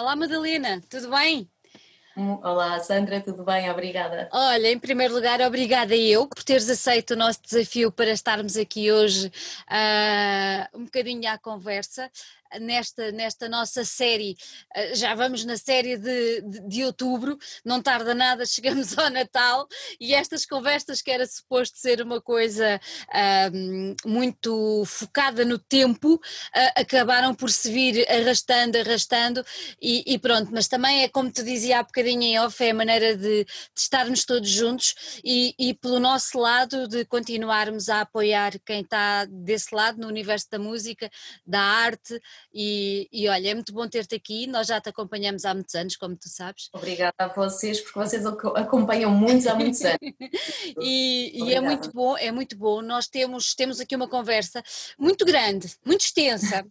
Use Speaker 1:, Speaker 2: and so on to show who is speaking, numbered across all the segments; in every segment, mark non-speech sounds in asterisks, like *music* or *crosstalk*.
Speaker 1: Olá Madalena, tudo bem?
Speaker 2: Olá Sandra, tudo bem? Obrigada.
Speaker 1: Olha, em primeiro lugar, obrigada eu por teres aceito o nosso desafio para estarmos aqui hoje uh, um bocadinho à conversa nesta, nesta nossa série, eh, já vamos na série de, de, de, outubro, não tarda nada, *laughs* chegamos ao Natal e estas conversas que era suposto ser uma coisa um, muito focada no tempo, uh, acabaram por se vir arrastando, arrastando e, e, pronto, mas também é como te dizia há bocadinho em off, é a maneira de, de estarmos todos juntos e, e pelo nosso lado de continuarmos a apoiar quem está desse lado no universo da música, da arte, e, e olha, é muito bom ter-te aqui, nós já te acompanhamos há muitos anos, como tu sabes.
Speaker 2: Obrigada a vocês, porque vocês acompanham muitos há muitos anos. *laughs*
Speaker 1: e, e, é muito bom, é muito bom, nós temos, temos aqui uma conversa muito grande, muito extensa,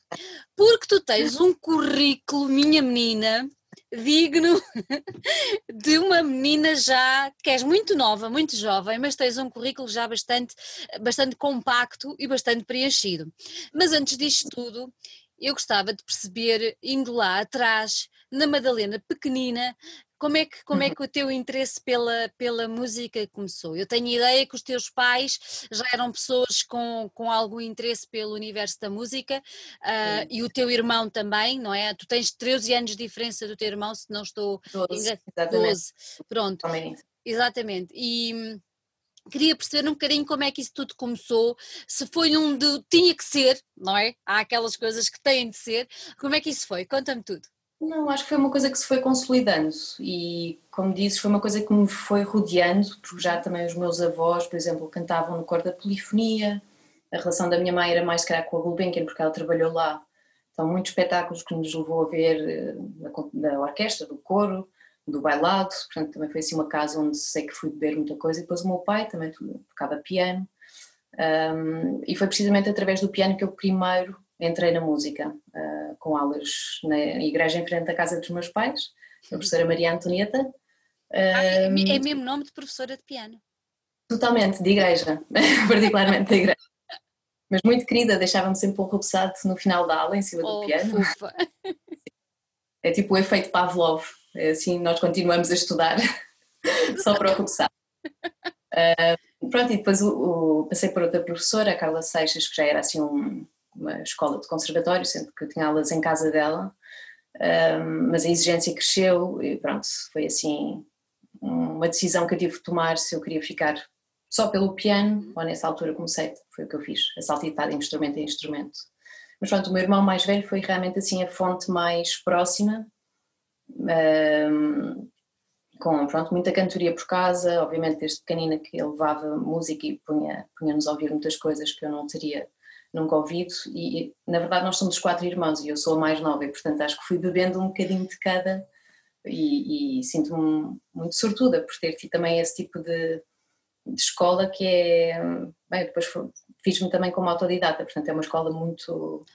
Speaker 1: porque tu tens um currículo, minha menina, digno *laughs* de uma menina já que és muito nova, muito jovem, mas tens um currículo já bastante, bastante compacto e bastante preenchido. Mas antes disto tudo, eu gostava de perceber, indo lá atrás, na Madalena pequenina, como é que, como é que o teu interesse pela, pela música começou? Eu tenho ideia que os teus pais já eram pessoas com, com algum interesse pelo universo da música uh, e o teu irmão também, não é? Tu tens 13 anos de diferença do teu irmão, se não estou
Speaker 2: 12, exatamente. 12.
Speaker 1: Pronto. Exatamente. E queria perceber um bocadinho como é que isso tudo começou, se foi um de tinha que ser, não é? Há aquelas coisas que têm de ser, como é que isso foi? Conta-me tudo.
Speaker 2: Não, acho que foi uma coisa que se foi consolidando e, como dizes, foi uma coisa que me foi rodeando, porque já também os meus avós, por exemplo, cantavam no cor da polifonia, a relação da minha mãe era mais, calhar, com a Gulbenkian, porque ela trabalhou lá. Então, muitos espetáculos que nos levou a ver eh, da orquestra, do coro, do bailado, portanto também foi assim uma casa onde sei que fui beber muita coisa e depois o meu pai também tocava piano um, e foi precisamente através do piano que eu primeiro entrei na música, uh, com aulas na igreja em frente da casa dos meus pais, a professora Maria Antonieta. Um,
Speaker 1: ah, é, é mesmo nome de professora de piano?
Speaker 2: Totalmente, de igreja, *laughs* particularmente da igreja. Mas muito querida, deixava-me sempre um rubeçado no final da aula, em cima oh, do piano. É tipo o efeito Pavlov. É assim nós continuamos a estudar *laughs* só para o começar. Uh, pronto, e depois o, o, passei por outra professora, a Carla Seixas, que já era assim um, uma escola de conservatório, sempre que eu tinha aulas em casa dela, mas a exigência cresceu e pronto, foi assim uma decisão que eu tive de tomar se eu queria ficar só pelo piano, ou nessa altura comecei, foi o que eu fiz, a saltitar de instrumento em instrumento. Mas pronto, o meu irmão mais velho foi realmente assim a fonte mais próxima com pronto, muita cantoria por casa, obviamente desde pequenina que ele levava música e punha, punha-nos a ouvir muitas coisas que eu não teria nunca ouvido e, e, na verdade nós somos quatro irmãos e eu sou a mais nova e portanto acho que fui bebendo um bocadinho de cada e, e sinto-me muito sortuda por ter tido também esse tipo de, de escola que é, bem, depois fiz-me também como autodidata, portanto é uma escola muito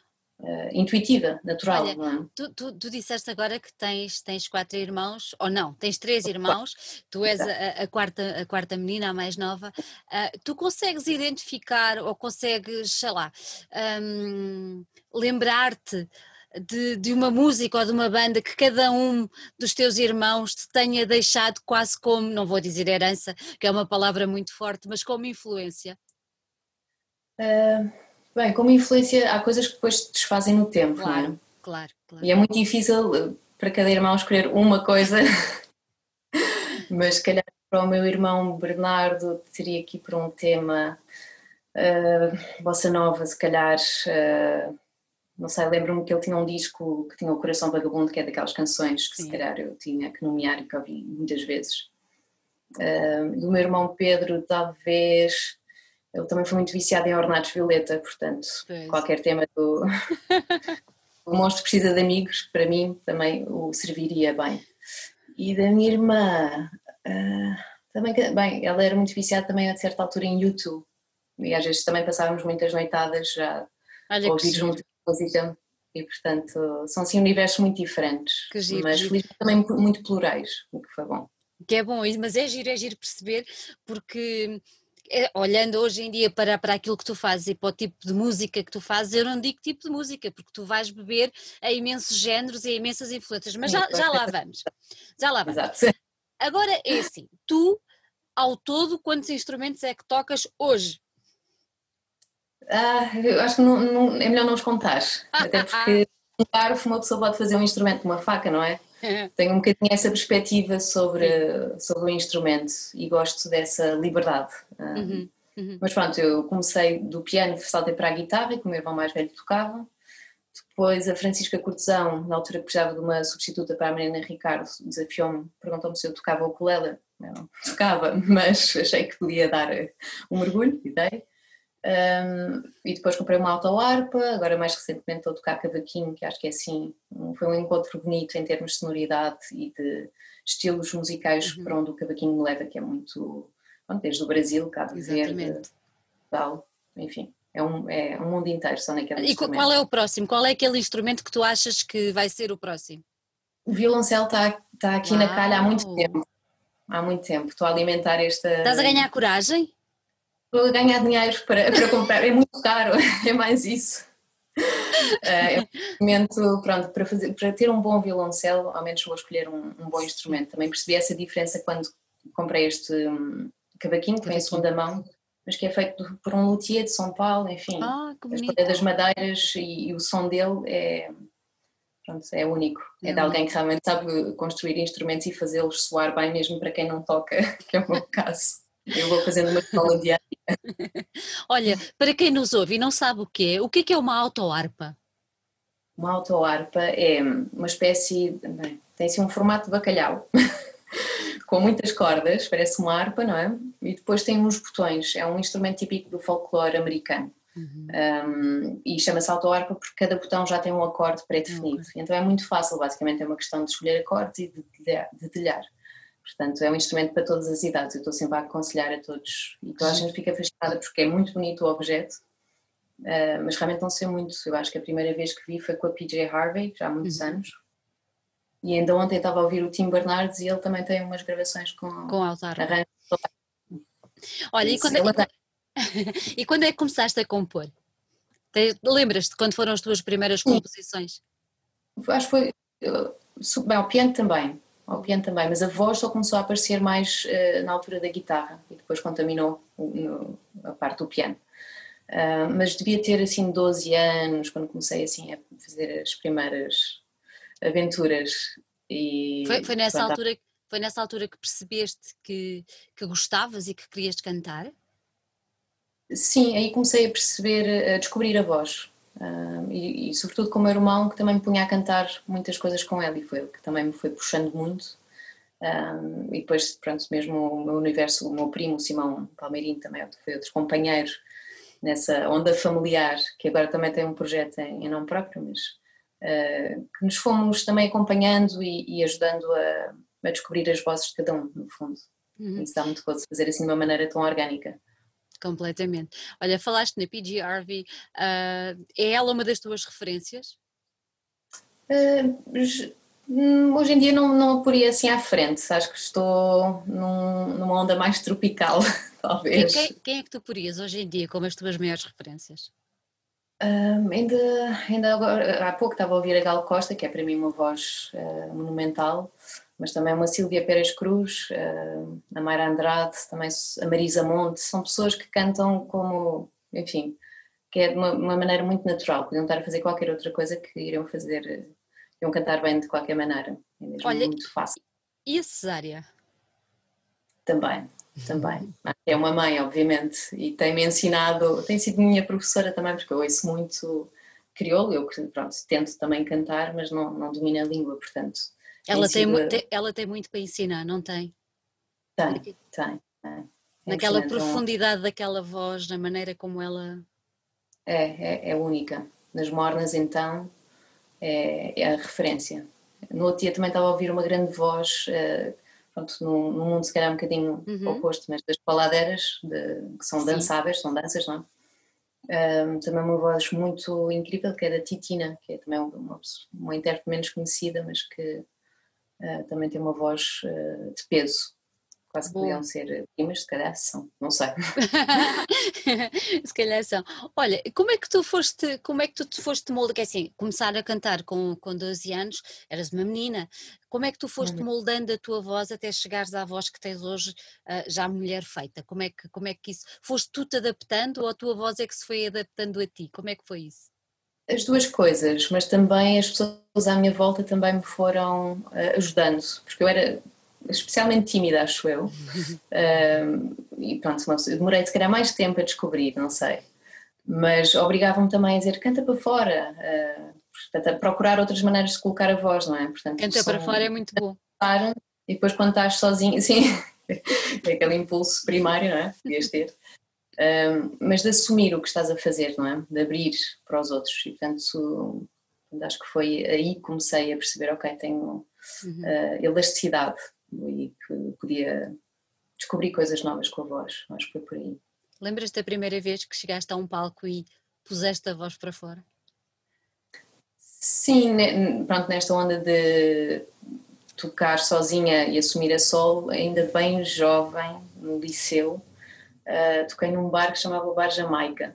Speaker 2: uh, intuitiva, natural. Olha, é?
Speaker 1: tu, tu, tu, disseste agora que tens, tens quatro irmãos, ou não, tens três irmãos, tu és a, a quarta, a quarta menina, a mais nova. Uh, tu consegues identificar ou consegues, sei lá, um, lembrar-te de, de, uma música ou de uma banda que cada um dos teus irmãos te tenha deixado quase como, não vou dizer herança, que é uma palavra muito forte, mas como influência?
Speaker 2: Uh, Bem, como influência, há coisas que depois se desfazem no tempo,
Speaker 1: claro,
Speaker 2: não é?
Speaker 1: Claro, claro.
Speaker 2: E é muito difícil eh, para cada irmão escolher uma coisa, *laughs* mas se calhar para o meu irmão Bernardo teria aqui para um tema uh, bossa nova, se calhar, uh, não sei, lembro-me que ele tinha um disco que tinha o Coração Vagabundo, que é daquelas canções que Sim. se calhar eu tinha que nomear e que ouvi muitas vezes. Uh, do meu irmão Pedro, talvez ele também foi muito viciado em Ornatos Violeta, portanto, pois. qualquer tema do. *laughs* o monstro precisa de amigos, para mim também o serviria bem. E da minha irmã, uh, também, bem, ela era muito viciada também a certa altura em YouTube. E às vezes também passávamos muitas noitadas já a ouvir muita música. E portanto, são assim universos muito diferentes. Giro, mas felizmente também muito plurais, o que foi bom.
Speaker 1: Que é bom, mas é giro, é giro perceber, porque olhando hoje em dia para, para aquilo que tu fazes e para o tipo de música que tu fazes, eu não digo tipo de música, porque tu vais beber a imensos géneros e a imensas influências, mas já, já lá vamos. Já lá vamos. Exato. Agora é assim, tu, ao todo, quantos instrumentos é que tocas hoje?
Speaker 2: Ah, eu acho que não, não, é melhor não os contar, *laughs* até porque um garfo uma pessoa pode fazer um instrumento com uma faca, não é? *laughs* Tenho um bocadinho essa perspectiva sobre, sobre o instrumento e gosto dessa liberdade. Ah, uhum, uhum. Mas pronto, eu comecei do piano, saltei para a guitarra, que o meu irmão mais velho tocava. Depois a Francisca Cortesão, na altura que precisava de uma substituta para a Marina Ricardo, desafiou-me, perguntou-me se eu tocava o ukulele. Não tocava, *laughs* mas achei que podia dar um mergulho e dei. Um, e depois comprei uma auto-harpa, agora mais recentemente estou a tocar cavaquinho, que acho que é assim, foi um encontro bonito em termos de sonoridade e de estilos musicais uhum. para onde o cavaquinho me leva, que é muito, bom, desde o Brasil, Cabo Verde, tal, enfim, é um, é um mundo inteiro só naquele
Speaker 1: E qual é o próximo? Qual é aquele instrumento que tu achas que vai ser o próximo?
Speaker 2: O violoncelo está, está aqui Uau. na calha há muito tempo, há muito tempo, estou a alimentar esta...
Speaker 1: Estás a ganhar coragem?
Speaker 2: A ganhar dinheiro para, para comprar, é muito caro, *laughs* é mais isso. É um momento, pronto, para, fazer, para ter um bom violoncelo, ao menos vou escolher um, um bom instrumento. Também percebi essa diferença quando comprei este um, cavaquinho, que vem em segunda mão, mas que é feito por um luthier de São Paulo, enfim, ah, das madeiras e, e, o som dele é, pronto, é único. É, de alguém que realmente sabe construir instrumentos e fazê-los soar bem mesmo para quem não toca, *laughs* que é o meu caso. Eu vou fazendo uma escola diária. *laughs*
Speaker 1: Olha, para quem nos ouve e não sabe o que é, o que é, que é uma autoarpa?
Speaker 2: Uma autoarpa é uma espécie, bem, tem assim um formato de bacalhau, *laughs* com muitas cordas, parece uma harpa, não é? E depois tem uns botões, é um instrumento típico do folclore americano. Uhum. Um, e chama-se autoarpa porque cada botão já tem um acorde pré-definido. Uhum. Então é muito fácil, basicamente é uma questão de escolher acordes e de dedilhar. Portanto, é um instrumento para todas as idades. Eu estou sempre a aconselhar a todos. E toda a gente fica fascinada porque é muito bonito o objeto, uh, mas realmente não sei muito. Eu acho que a primeira vez que vi foi com a PJ Harvey, já há muitos uhum. anos. E ainda ontem estava a ouvir o Tim Bernardes e ele também tem umas gravações com,
Speaker 1: com altar. arranjos. Olha, e quando, é, *laughs* e quando é que começaste a compor? Lembras-te quando foram as tuas primeiras composições?
Speaker 2: Acho que foi. Bem, o piano também ao piano também, mas a voz só começou a aparecer mais uh, na altura da guitarra e depois contaminou no, a parte do piano. Uh, mas devia ter assim 12 anos quando comecei assim a fazer as primeiras aventuras e
Speaker 1: foi, foi nessa altura foi nessa altura que percebeste que, que gostavas e que querias cantar?
Speaker 2: Sim, aí comecei a perceber, a descobrir a voz. Uh, e, e, sobretudo com o meu irmão que também me punha a cantar muitas coisas com ele e foi ele que também me foi puxando muito. E depois pronto mesmo o meu universo, o meu primo Simão Palmeirinho também foi outro companheiro nessa onda familiar que agora também tem um projeto em, em nome próprio mas uh, que nos fomos também acompanhando e, e ajudando a, a, descobrir as vozes de cada um no fundo. Uhum. isso dá muito gosto fazer assim de uma maneira tão orgânica
Speaker 1: completamente. Olha, falaste na PG Harvey, uh, é ela uma das tuas referências?
Speaker 2: Uh, hoje em dia não, não a poria assim à frente, acho que estou num, numa onda mais tropical, *laughs* talvez.
Speaker 1: Quem, quem, é que tu porias hoje em dia como as tuas maiores referências?
Speaker 2: Uh, ainda, ainda agora, há pouco estava a ouvir a Gal Costa, que é para mim uma voz monumental, mas também uma Silvia Pérez Cruz, eh, a Mayra Andrade, também a Marisa Monte, são pessoas que cantam como, enfim, que é de uma, uma, maneira muito natural, podiam estar a fazer qualquer outra coisa que iriam fazer, iriam cantar bem de qualquer maneira, é mesmo Olha, muito fácil.
Speaker 1: E a Cesária?
Speaker 2: Também, também. *laughs* É uma mãe, obviamente, e tem-me ensinado, tem sido minha professora também, porque eu ouço muito crioulo, eu pronto, tento também cantar, mas não, não domino a língua, portanto
Speaker 1: ela tem, tem, ela tem muito para ensinar, não tem?
Speaker 2: Tem, tem. tem. É
Speaker 1: Naquela profundidade daquela voz, na maneira como ela.
Speaker 2: É, é, é única. Nas mornas, então, é, é, a referência. No outro dia também estava a ouvir uma grande voz, uh, pronto, num, num, mundo se calhar um bocadinho uhum. oposto, mas das paladeiras, de, que são Sim. dançáveis, são danças, não é? Um, também uma voz muito incrível que é da Titina, que é também uma, uma intérprete menos conhecida, mas que uh, também tem uma voz uh, de peso, quase que podiam ser primas, se calhar são, não sei. *laughs*
Speaker 1: se calhar são. Olha, como é que tu foste, como é que tu te foste moldando, que é assim, começar a cantar com, com 12 anos, eras uma menina, como é que tu foste uhum. moldando a tua voz até chegares à voz que tens hoje, uh, já mulher feita? Como é, que, como é que isso, foste tu te adaptando ou a tua voz é que se foi adaptando a ti? Como é que foi isso?
Speaker 2: As duas coisas, mas também as pessoas à minha volta também me foram uh, ajudando, porque eu era especialmente tímida, acho eu. *laughs* Uh, e pronto, demorei se calhar mais tempo a descobrir, não sei. Mas obrigavam-me também a dizer canta para fora, uh, portanto, a procurar outras maneiras de colocar a voz, não é?
Speaker 1: Portanto, canta para fora é muito bom.
Speaker 2: E depois quando estás sozinho, *laughs* sim, é aquele impulso primário, não é? Podias ter. Uh, mas de assumir o que estás a fazer, não é? De abrir para os outros. E portanto, acho que foi aí que comecei a perceber, ok, tenho uhum. uh, elasticidade e que podia descobrir coisas novas com a voz. Acho que foi por aí.
Speaker 1: Lembras-te da primeira vez que chegaste a um palco e puseste a voz para fora?
Speaker 2: Sim, pronto, nesta onda de tocar sozinha e assumir a solo, ainda bem jovem, no liceu, uh, toquei num bar que chamava o Bar Jamaica,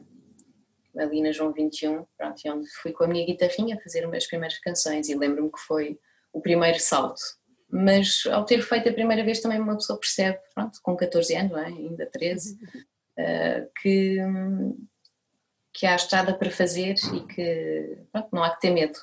Speaker 2: ali na João 21, pronto, onde fui com a minha guitarrinha fazer as primeiras canções e lembro-me que foi o primeiro salto mas ao ter feito a primeira vez também uma pessoa percebe, pronto, com 14 anos, é? ainda 13, uh, eh, que, que há estrada para fazer e que pronto, não há que ter medo,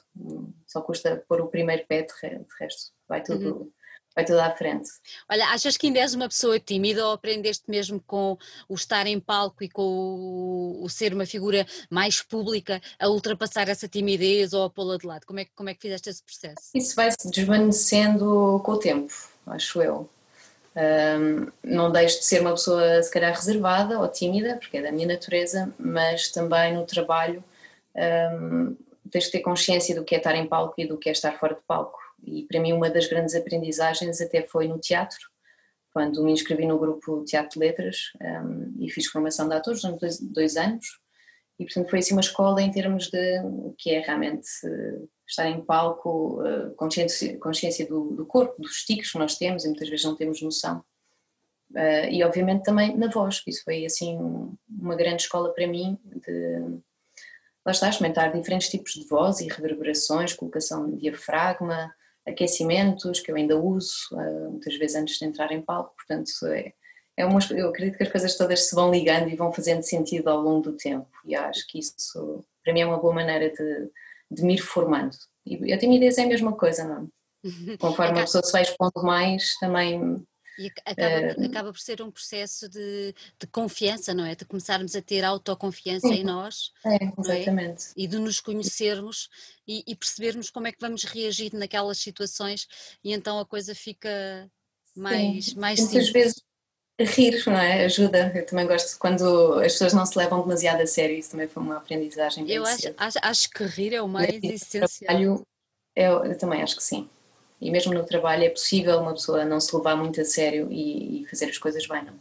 Speaker 2: só custa pôr o primeiro pé, de resto vai tudo, uhum vai tudo à frente.
Speaker 1: Olha, achas que ainda és uma pessoa tímida ou aprendeste mesmo com o estar em palco e com o, o ser uma figura mais pública a ultrapassar essa timidez ou a pô-la de lado? Como é, que, como é que fizeste esse processo?
Speaker 2: Isso vai se desvanecendo com o tempo, acho eu. Um, não deixo de ser uma pessoa se calhar reservada ou tímida, porque é da minha natureza, mas também no trabalho um, tens de ter consciência do que é estar em palco e do que é estar fora de palco e para mim uma das grandes aprendizagens até foi no teatro, quando me inscrevi no grupo Teatro de Letras um, e fiz formação de atores durante dois, dois, anos e portanto foi assim uma escola em termos de o que é realmente uh, estar em palco, uh, consciência, consciência do, do, corpo, dos tiques que nós temos e muitas vezes não temos noção. Uh, e obviamente também na voz, isso foi assim uma grande escola para mim de lá está, experimentar diferentes tipos de voz e reverberações, colocação de diafragma, aquecimentos que eu ainda uso, uh, muitas vezes antes de entrar em palco, portanto é, é uma, eu acredito que as coisas todas se vão ligando e vão fazendo sentido ao longo do tempo e acho que isso para mim é uma boa maneira de, de me ir formando. E a timidez é a mesma coisa, não? É? *laughs* Conforme a pessoa se vai expondo mais, também
Speaker 1: e acaba, uh, acaba por ser um processo de, de, confiança, não é? De começarmos a ter autoconfiança sim, em nós.
Speaker 2: É, exatamente.
Speaker 1: É? E de nos conhecermos e, e, percebermos como é que vamos reagir naquelas situações e então a coisa fica mais, sim. mais
Speaker 2: Muitas vezes rir, não é? Ajuda. Eu também gosto quando as pessoas não se levam demasiado a sério, isso também foi uma aprendizagem.
Speaker 1: Eu acho, acho, acho, que rir é o mais essencial. Eu,
Speaker 2: eu também acho que sim e mesmo no trabalho é possível uma pessoa não se levar muito a sério e, e fazer as coisas bem, não?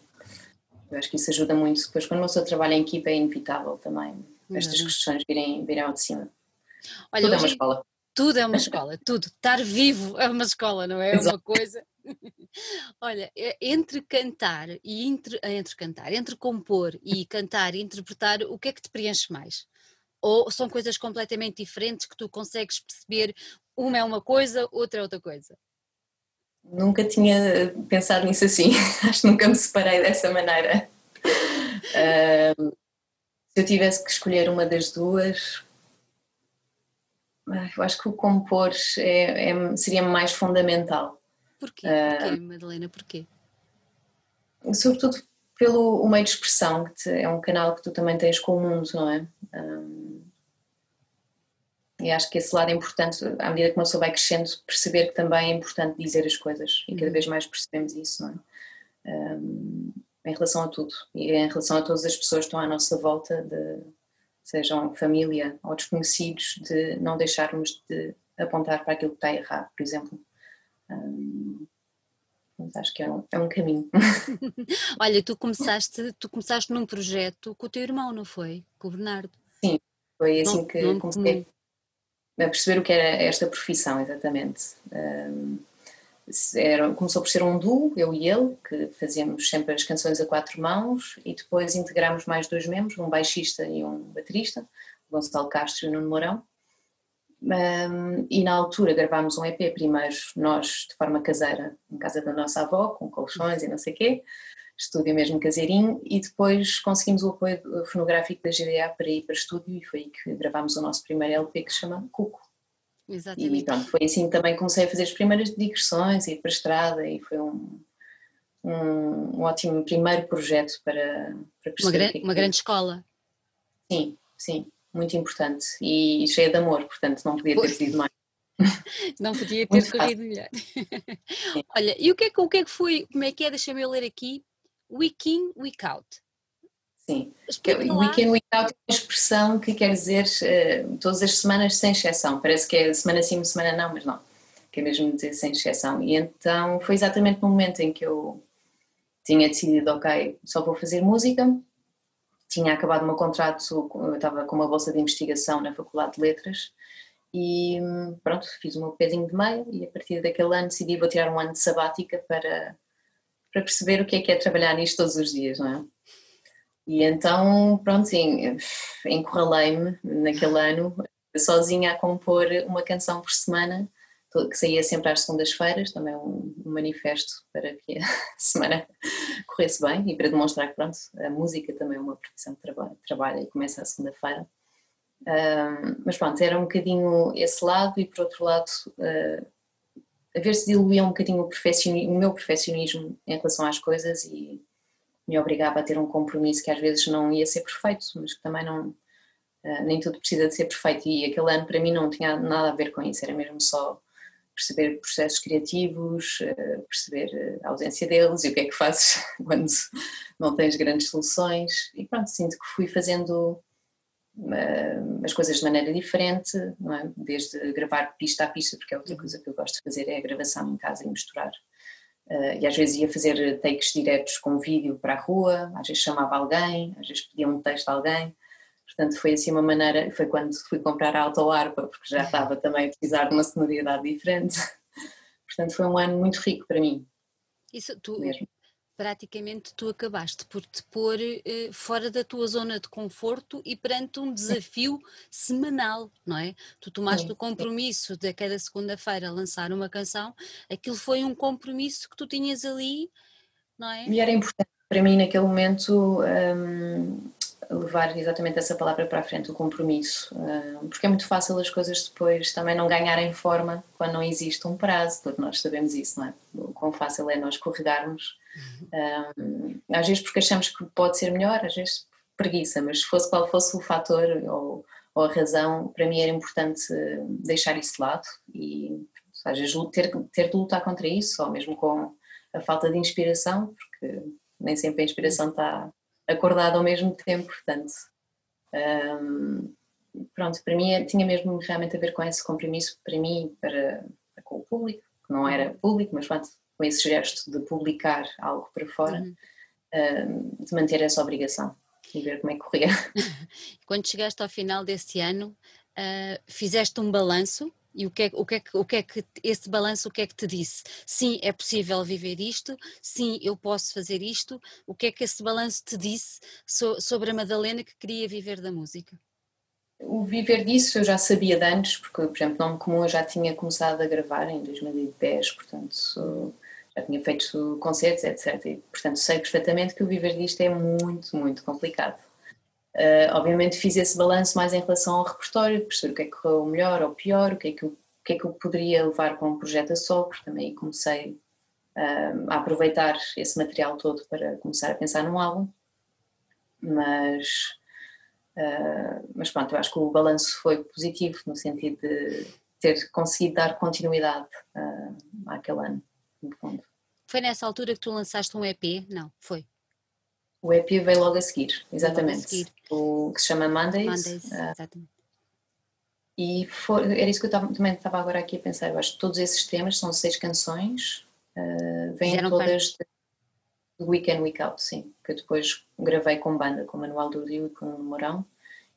Speaker 2: Eu acho que isso ajuda muito. Depois, quando uma pessoa trabalha em equipa, é inevitável também estas uhum. questões virem, virem ao de cima. Olha, tudo é uma escola.
Speaker 1: Tudo é uma escola, *laughs* tudo. Estar vivo é uma escola, não é? É uma coisa. *laughs* Olha, é, entre cantar e entre, entre cantar, entre compor e cantar e interpretar, o que é que te preenche mais? Ou são coisas completamente diferentes que tu consegues perceber uma é uma coisa, outra é outra coisa?
Speaker 2: Nunca tinha pensado nisso assim, *laughs* acho que nunca me separei dessa maneira. Uh, se eu tivesse que escolher uma das duas, eu acho que o compor é, é, seria mais fundamental.
Speaker 1: Porquê? Porquê, Madalena? Porquê?
Speaker 2: Sobretudo pelo o meio de expressão, que é um canal que tu também tens com o mundo, não é? Um, e acho que esse lado é importante, à medida que uma pessoa vai crescendo, perceber que também é importante dizer as coisas e cada uhum. vez mais percebemos isso, não é? Um, em relação a tudo e em relação a todas as pessoas que estão à nossa volta, de, sejam família ou desconhecidos, de não deixarmos de apontar para aquilo que está errado, por exemplo. Um, mas acho que é um, é um caminho. *laughs* *laughs*
Speaker 1: Olha, tu começaste, tu começaste num projeto com o teu irmão, não foi? Com o Bernardo.
Speaker 2: Sim, foi assim não, que comecei a perceber o que era esta profissão, exatamente. Era, começou por ser um duo, eu e ele, que fazíamos sempre as canções a quatro mãos e depois integramos mais dois membros, um baixista e um baterista, Gonçalo Castro e Nuno Mourão. Um, e na altura gravámos um EP primeiro nós de forma caseira em casa da nossa avó com colchões e não sei o quê estúdio mesmo caseirinho e depois conseguimos o apoio fonográfico da GDA para ir para estúdio e foi aí que gravámos o nosso primeiro LP que se chama Cuco Exatamente. E pronto, foi assim que também comecei a fazer as primeiras digressões, ir para a estrada e foi um, um, um ótimo primeiro projeto para, para.
Speaker 1: Uma, é uma grande escola.
Speaker 2: Sim, sim, muito importante e cheia de amor, portanto não podia ter sido mais. *laughs*
Speaker 1: Não podia ter corrido melhor. *laughs* Olha, e o que, é que, o que é que foi, como é que é, deixa-me eu ler aqui, week in, week out.
Speaker 2: Sim, week in, week out é uma expressão que quer dizer uh, todas as semanas sem exceção, parece que é semana sim, semana não, mas não, quer mesmo dizer sem exceção. E então foi exatamente no momento em que eu tinha decidido, ok, só vou fazer música, tinha acabado o meu contrato, eu estava com uma bolsa de investigação na Faculdade de Letras. E pronto, fiz o meu pezinho de meia e a partir daquele ano decidi vou tirar um ano de sabática para, para perceber o que é que é trabalhar nisto todos os dias, não é? E então, pronto, sim, encurralei-me naquele ano, sozinha a compor uma canção por semana, que saía sempre às segundas-feiras, também um, manifesto para que a *laughs* semana corresse bem e para demonstrar que, pronto, a música também é uma profissão que trabalha, trabalha e começa à segunda-feira. Um, mas pronto, era um bocadinho esse lado e por outro lado uh, a ver se diluía um bocadinho o, o meu perfeccionismo em relação às coisas e me obrigava a ter um compromisso que às vezes não ia ser perfeito, mas que também não, uh, nem tudo precisa de ser perfeito. E aquele ano para mim não tinha nada a ver com isso, era mesmo só perceber processos criativos, uh, perceber a ausência deles e o que é que fazes *laughs* quando não tens grandes soluções. E pronto, sinto que fui fazendo as coisas de maneira diferente, não é? desde gravar pista a pista, porque é outra coisa que eu gosto de fazer, é a gravação em casa e misturar Uh, e às vezes ia fazer takes diretos com vídeo para a rua, às vezes chamava alguém, às vezes pedia um texto a alguém. Portanto, foi assim uma maneira, foi quando fui comprar a autoarpa, porque já estava *laughs* também a precisar de uma sonoridade diferente. Portanto, foi um ano muito rico para mim.
Speaker 1: Isso, tu, mesmo praticamente tu acabaste por te pôr eh, fora da tua zona de conforto e perante um desafio semanal, não é? Tu tomaste sim, o compromisso sim. de cada segunda-feira lançar uma canção, aquilo foi um compromisso que tu tinhas ali, não é?
Speaker 2: E era importante para mim naquele momento um, levar exatamente essa palavra para a frente, o compromisso, um, porque é muito fácil as coisas depois também não ganharem forma quando não existe um prazo, todos nós sabemos isso, não é? O quão fácil é nós corregarmos um, às vezes porque achamos que pode ser melhor, às vezes preguiça, mas se fosse qual fosse o fator ou, ou a razão, para mim era importante deixar isso de lado e às vezes ter, ter de lutar contra isso, ou mesmo com a falta de inspiração, porque nem sempre a inspiração está acordada ao mesmo tempo, portanto. Um, pronto, para mim tinha mesmo realmente a ver com esse compromisso, para mim, para, para com o público, que não era público, mas pronto, com esse gesto de publicar algo para fora, uhum. uh, de manter essa obrigação e ver como é que corria. *laughs*
Speaker 1: Quando chegaste ao final desse ano, uh, fizeste um balanço e o que, é, o, que é, o que é que esse balanço o que é que te disse? Sim, é possível viver isto, sim, eu posso fazer isto. O que é que esse balanço te disse so, sobre a Madalena que queria viver da música?
Speaker 2: O viver disso eu já sabia de antes, porque, por exemplo, Nome Comum eu já tinha começado a gravar em 2010, portanto já tinha feito concertos, etc. E, portanto, sei perfeitamente que o viver disto é muito, muito complicado. Uh, obviamente fiz esse balanço mais em relação ao repertório, perceber o que é que correu melhor ou pior, o que é que eu, o que é que eu poderia levar para um projeto a solo, porque também comecei uh, a aproveitar esse material todo para começar a pensar num álbum. Mas, uh, mas pronto, eu acho que o balanço foi positivo, no sentido de ter conseguido dar continuidade àquele ano no fundo.
Speaker 1: Foi nessa altura que tu lançaste um EP? Não, foi?
Speaker 2: O EP veio logo a seguir, exatamente. A seguir. O que se chama Mondays. Mondays, uh, exatamente. E era isso que eu tava, também estava agora aqui a pensar. Eu acho que todos esses temas são seis canções, uh, vêm Fizeram todas do Weekend Week Out, sim. Que eu depois gravei com banda, com o Manuel do Rio e com o Morão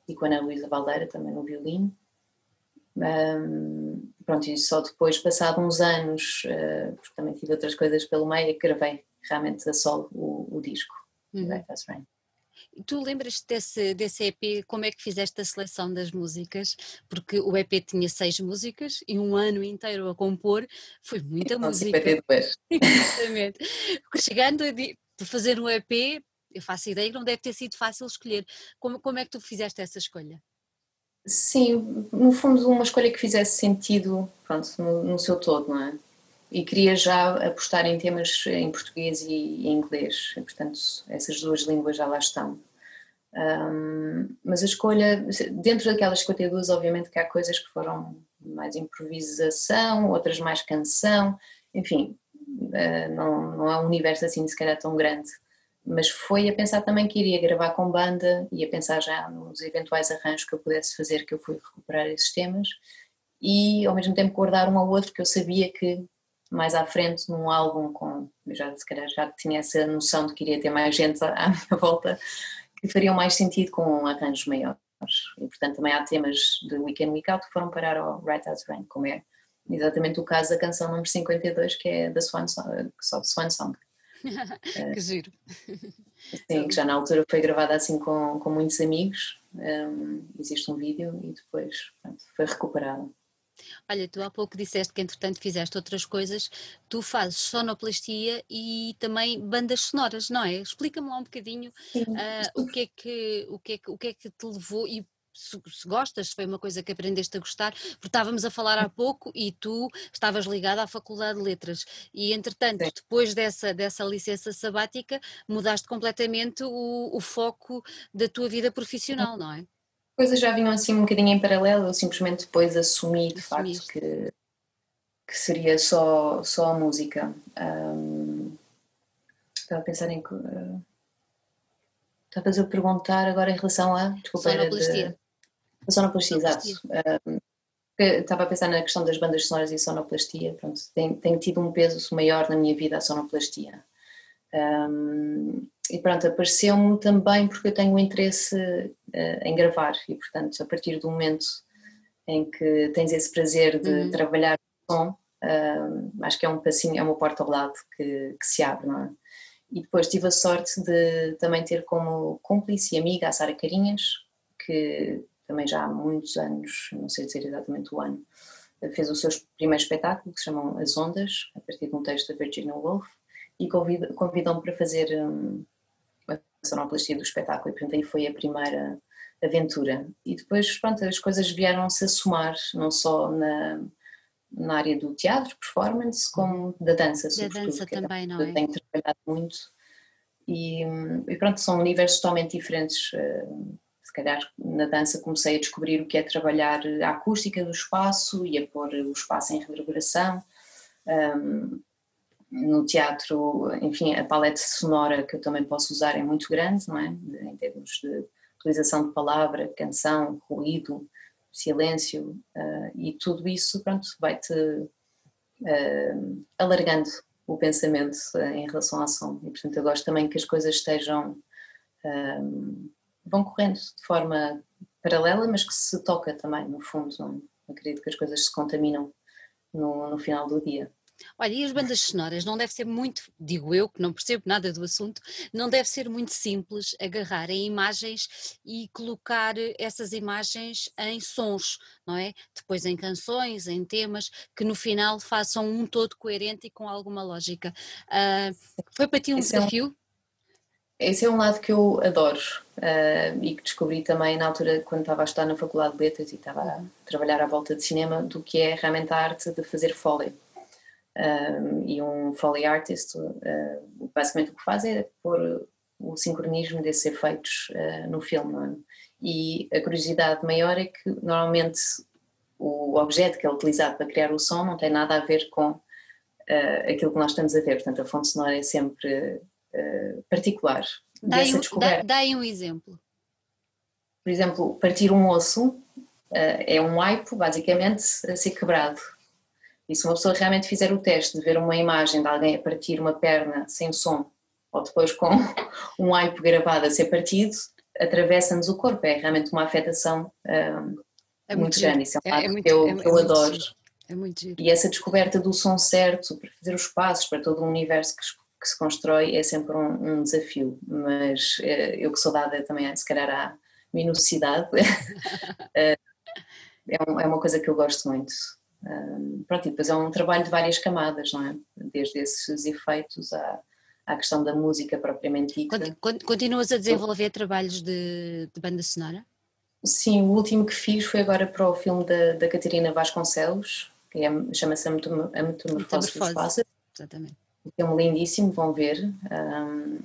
Speaker 2: e com a Ana Luísa Valdeira também no violino. Um, pronto, e só depois, passado uns anos, uh, porque também tive outras coisas pelo meio, é que gravei realmente a solo o, o disco, uhum. Rain.
Speaker 1: Tu lembras desse, desse EP, como é que fizeste a seleção das músicas? Porque o EP tinha seis músicas e um ano inteiro a compor, foi muita então, música.
Speaker 2: 52. *laughs*
Speaker 1: Exatamente. Chegando a por fazer um EP, eu faço ideia que não deve ter sido fácil escolher. Como, como é que tu fizeste essa escolha?
Speaker 2: Sim, no fundo uma escolha que fizesse sentido pronto, no, no seu todo, não é? E queria já apostar em temas em português e em inglês, portanto essas duas línguas já lá estão. Um, mas a escolha, dentro daquelas 52, obviamente que há coisas que foram mais improvisação, outras mais canção, enfim, uh, não, não é um universo assim se calhar tão grande. Mas foi a pensar também que iria gravar com banda e a pensar já nos eventuais arranjos que eu pudesse fazer, que eu fui recuperar esses temas. E ao mesmo tempo guardar um ao outro que eu sabia que mais à frente num álbum com, eu já se calhar já tinha essa noção de que iria ter mais gente *laughs* à minha volta, que fariam mais sentido com arranjos maiores. E portanto também há temas de Weekend Week Out que foram parar ao Right As Rain, como é exatamente o caso da canção número 52 que é da Swan Song, só de Swan Song. *laughs*
Speaker 1: que giro.
Speaker 2: Sim, que já na altura foi gravada assim com, com muitos amigos, um, existe um vídeo e depois pronto, foi recuperada.
Speaker 1: Olha, tu há pouco disseste que entretanto fizeste outras coisas, tu fazes sonoplastia e também bandas sonoras, não é? Explica-me lá um bocadinho uh, o, que é que, o, que é que, o que é que te levou e se, se, gostas, se foi uma coisa que aprendeste a gostar, porque estávamos a falar há pouco e tu estavas ligada à Faculdade de Letras e entretanto Sim. depois dessa, dessa licença sabática mudaste completamente o, o foco da tua vida profissional, não é?
Speaker 2: Coisas já vinham assim um bocadinho em paralelo, eu simplesmente depois assumi de Assumiste. facto que, que seria só, só a música. Um, estava a pensar em... Uh, Estavas a perguntar agora em relação a.
Speaker 1: Desculpa, sonoplastia. De,
Speaker 2: a sonoplastia, exato. Um, estava a pensar na questão das bandas sonoras e sonoplastia. Pronto, tem, tem tido um peso maior na minha vida a sonoplastia. Um, e pronto, apareceu-me também porque eu tenho um interesse uh, em gravar e, portanto, a partir do momento em que tens esse prazer de uhum. trabalhar o som, uh, acho que é um passinho, é uma porta ao lado que, que se abre, não é? E depois tive a sorte de também ter como cúmplice e amiga a Sara Carinhas, que também já há muitos anos, não sei dizer exatamente o ano, fez o seu primeiro espetáculo que se chama As Ondas, a partir de um texto da Virginia Woolf, e convidou-me para fazer um, a sonoplastia do espetáculo, e portanto aí foi a primeira aventura. E depois, pronto, as coisas vieram-se a somar, não só na, na área do teatro, performance, como da dança,
Speaker 1: da dança é também, não é?
Speaker 2: Tenho trabalhado muito e, e, pronto, são universos totalmente diferentes. Eh, se calhar na dança comecei a descobrir o que é trabalhar a acústica do espaço e a pôr o espaço em reverberação. Um, no teatro, enfim, a paleta sonora que eu também posso usar é muito grande, não é? Em termos de utilização de palavra, canção, ruído, silêncio uh, e tudo isso, pronto, vai-te uh, alargando o pensamento uh, em relação à som e portanto eu gosto também que as coisas estejam vão correndo de forma paralela mas que se toca também no fundo, não, acredito que as coisas se contaminam no, no final do dia.
Speaker 1: Olha, e as bandas sonoras não deve ser muito, digo eu que não percebo nada do assunto, não deve ser muito simples agarrar em imagens e colocar essas imagens em sons, não é? Depois em canções, em temas, que no final façam um todo coerente e com alguma lógica. Uh, foi para ti um Esse desafio? É um...
Speaker 2: Esse é um lado que eu adoro uh, e que descobri também na altura quando estava a estudar na Faculdade de Letras e estava a trabalhar à volta de cinema, do que é realmente a arte de fazer foley um, e um Foley Artist, uh, basicamente o que faz é pôr o sincronismo desses efeitos uh, no filme. É? E a curiosidade maior é que normalmente o objeto que é utilizado para criar o som não tem nada a ver com uh, aquilo que nós estamos a ver, portanto a fonte sonora é sempre particular.
Speaker 1: Dá um, dá, dá um exemplo.
Speaker 2: Por exemplo, partir um osso é um aipo basicamente a ser quebrado e se uma pessoa realmente fizer o teste de ver uma imagem de alguém a partir uma perna sem som, ou depois com *laughs* um aipo gravado a ser partido, atravessa-nos o corpo, é realmente uma afetação um, é muito, muito grande. Isso é um é, é muito, que eu, é, eu adoro.
Speaker 1: É muito giro.
Speaker 2: E essa descoberta do som certo, para fazer os passos para todo o universo que, que se constrói, é sempre um, um desafio. Mas eh, eu que sou dada também, se calhar, à minuciosidade, *laughs* eh, é, é uma coisa que eu gosto muito. Um, pronto, e depois é um trabalho de várias camadas, não é? Desde esses efeitos à, à questão da música propriamente dita.
Speaker 1: Continuas a desenvolver trabalhos de, de banda sonora?
Speaker 2: Sim, o último que fiz foi agora para o filme da, da Catarina Vasconcelos, que é, chama-se A Metamorfose dos Pássaros. Exatamente. É um lindíssimo, vão ver. Um,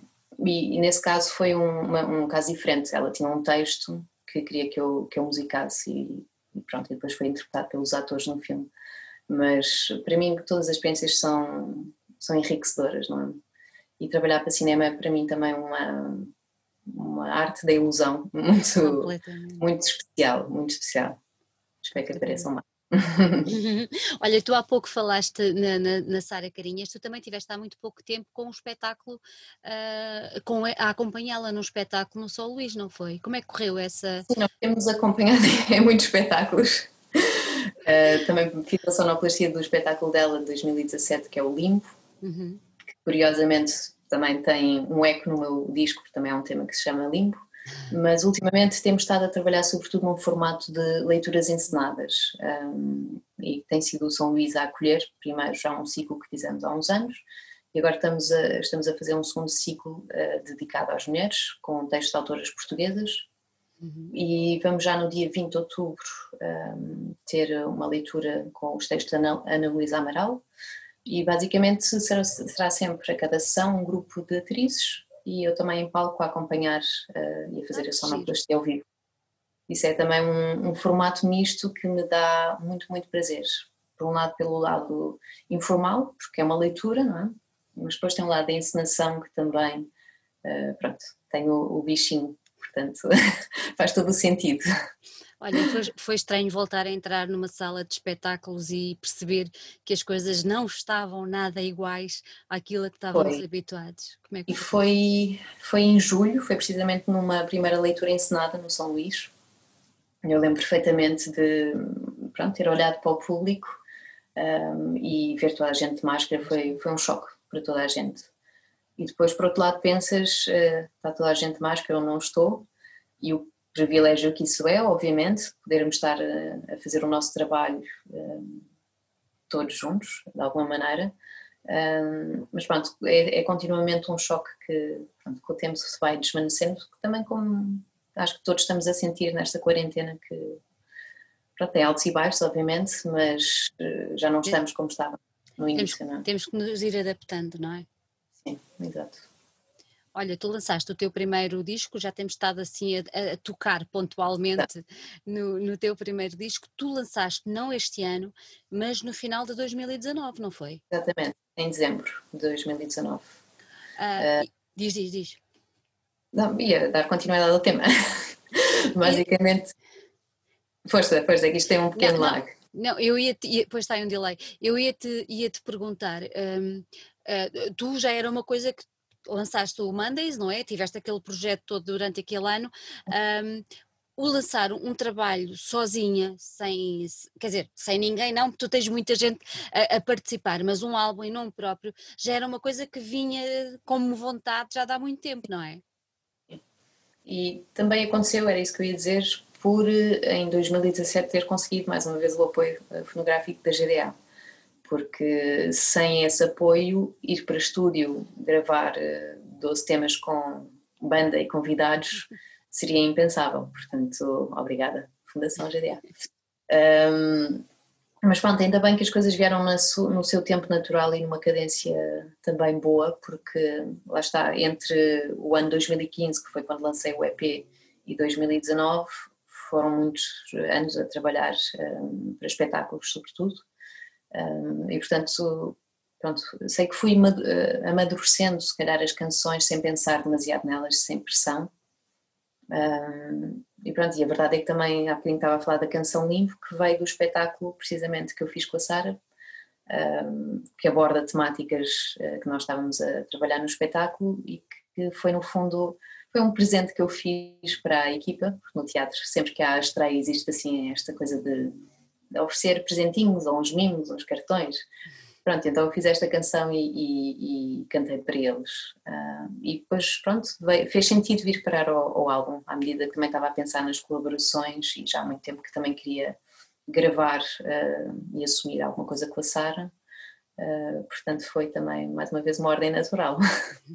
Speaker 2: e, e, nesse caso foi um, uma, um caso diferente. Ela tinha um texto que queria que eu, que eu musicasse e pronto, e depois foi interpretado pelos atores no filme. Mas para mim todas as experiências são, são enriquecedoras, não é? E trabalhar para cinema é para mim também uma, uma arte da ilusão *laughs* muito, muito especial, muito especial. Espero que apareçam mais.
Speaker 1: Olha, tu há pouco falaste na, na, na Sara Carinhas, tu também tiveste há muito pouco tempo com um espetáculo, uh, com, a acompanhá-la num espetáculo no São Luís, não foi? Como é que correu essa?
Speaker 2: Sim, nós temos acompanhado *laughs* em muitos espetáculos. Uh, também fiz a sonoplastia do espetáculo dela de 2017, que é o Limpo, uhum. que curiosamente também tem um eco no meu disco, porque também é um tema que se chama Limpo mas ultimamente temos estado a trabalhar sobretudo num formato de leituras encenadas um, e tem sido o São Luís a acolher, primeiro já um ciclo que fizemos há uns anos e agora estamos a, estamos a fazer um segundo ciclo uh, dedicado às mulheres, com textos de autoras portuguesas. Uhum. e vamos já no dia 20 de outubro um, ter uma leitura com os textos da Ana Luísa Amaral. E basicamente será, será sempre a cada sessão um grupo de atrizes e eu também em palco a acompanhar uh, e a fazer ah, a sonoplastia ao vivo. Isso é também um, um, formato misto que me dá muito, muito prazer. Por um lado, pelo lado informal, porque é uma leitura, não é? Mas depois tem um lado da encenação que também, uh, pronto, tem o, o bichinho, portanto *laughs* faz todo o sentido.
Speaker 1: Olha, foi, foi, estranho voltar a entrar numa sala de espetáculos e perceber que as coisas não estavam nada iguais àquilo a que estávamos foi. habituados.
Speaker 2: Como é que e foi, foi em julho, foi precisamente numa primeira leitura encenada no São Luís. Eu lembro perfeitamente de pronto, ter olhado para o público um, e ver toda a gente de máscara foi, foi um choque para toda a gente. E depois, por outro lado, pensas, uh, está toda a gente de máscara, eu não estou, e o privilégio que isso é, obviamente, podermos estar a, a fazer o nosso trabalho um, todos juntos, de alguma maneira, um, mas pronto, é, é, continuamente um choque que pronto, com o tempo se vai desvanecendo, também como acho que todos estamos a sentir nesta quarentena que pronto, tem altos e baixos, obviamente, mas uh, já não estamos como estávamos no início.
Speaker 1: Temos,
Speaker 2: não é?
Speaker 1: temos que nos ir adaptando, não é?
Speaker 2: Sim, exato.
Speaker 1: Olha, tu lançaste o teu primeiro disco, já temos estado assim a, a tocar pontualmente no, no, teu primeiro disco. Tu lançaste não este ano, mas no final de 2019, não foi?
Speaker 2: Exatamente, em dezembro de 2019. Uh,
Speaker 1: uh, diz, diz, diz.
Speaker 2: Não, ia dar continuidade ao tema. *laughs* Basicamente. Força, força, que isto tem um pequeno
Speaker 1: não,
Speaker 2: lag.
Speaker 1: Não, eu ia, te, pois está aí um delay. Eu ia te, ia -te perguntar, uh, ah, tu já era uma coisa que lançaste o Mondays, não é? Tiveste aquele projeto todo durante aquele ano. Um, o lançar um trabalho sozinha, sem, quer dizer, sem ninguém, não, porque tu tens muita gente a, a, participar, mas um álbum em nome próprio já era uma coisa que vinha como vontade já há muito tempo, não é?
Speaker 2: E também aconteceu, era isso que eu ia dizer, por em 2017 ter conseguido mais uma vez o apoio eh, fonográfico da GDA porque sem esse apoio, ir para estúdio, gravar 12 eh, temas com banda e convidados seria impensável. Portanto, obrigada, Fundação GDA. Um, mas pronto, ainda bem que as coisas vieram no seu tempo natural e numa cadência também boa, porque lá está, entre o ano 2015, que foi quando lancei o EP, e 2019, foram muitos anos a trabalhar um, para espetáculos, sobretudo. E portanto, pronto, sei que fui eh, amadurecendo se calhar as canções sem pensar demasiado nelas, sem pressão. E pronto, e a verdade é que também há bocadinho estava a falar da canção Limpo, que veio do espetáculo precisamente que eu fiz com a Sara, que aborda temáticas uh, que nós estávamos a trabalhar no espetáculo e que foi no fundo foi um presente que eu fiz para a equipa, porque no teatro sempre que há estreia existe assim esta coisa de oferecer presentinhos ou uns mimos, uns cartões. Pronto, então eu fiz esta canção e, e, e cantei para eles. Uh, e depois, pronto, veio, fez sentido vir parar ao, ao, álbum, à medida que também estava a pensar nas colaborações e já há muito tempo que também queria gravar uh, e assumir alguma coisa com a Sara. Uh, portanto, foi também, mais uma vez, uma ordem natural.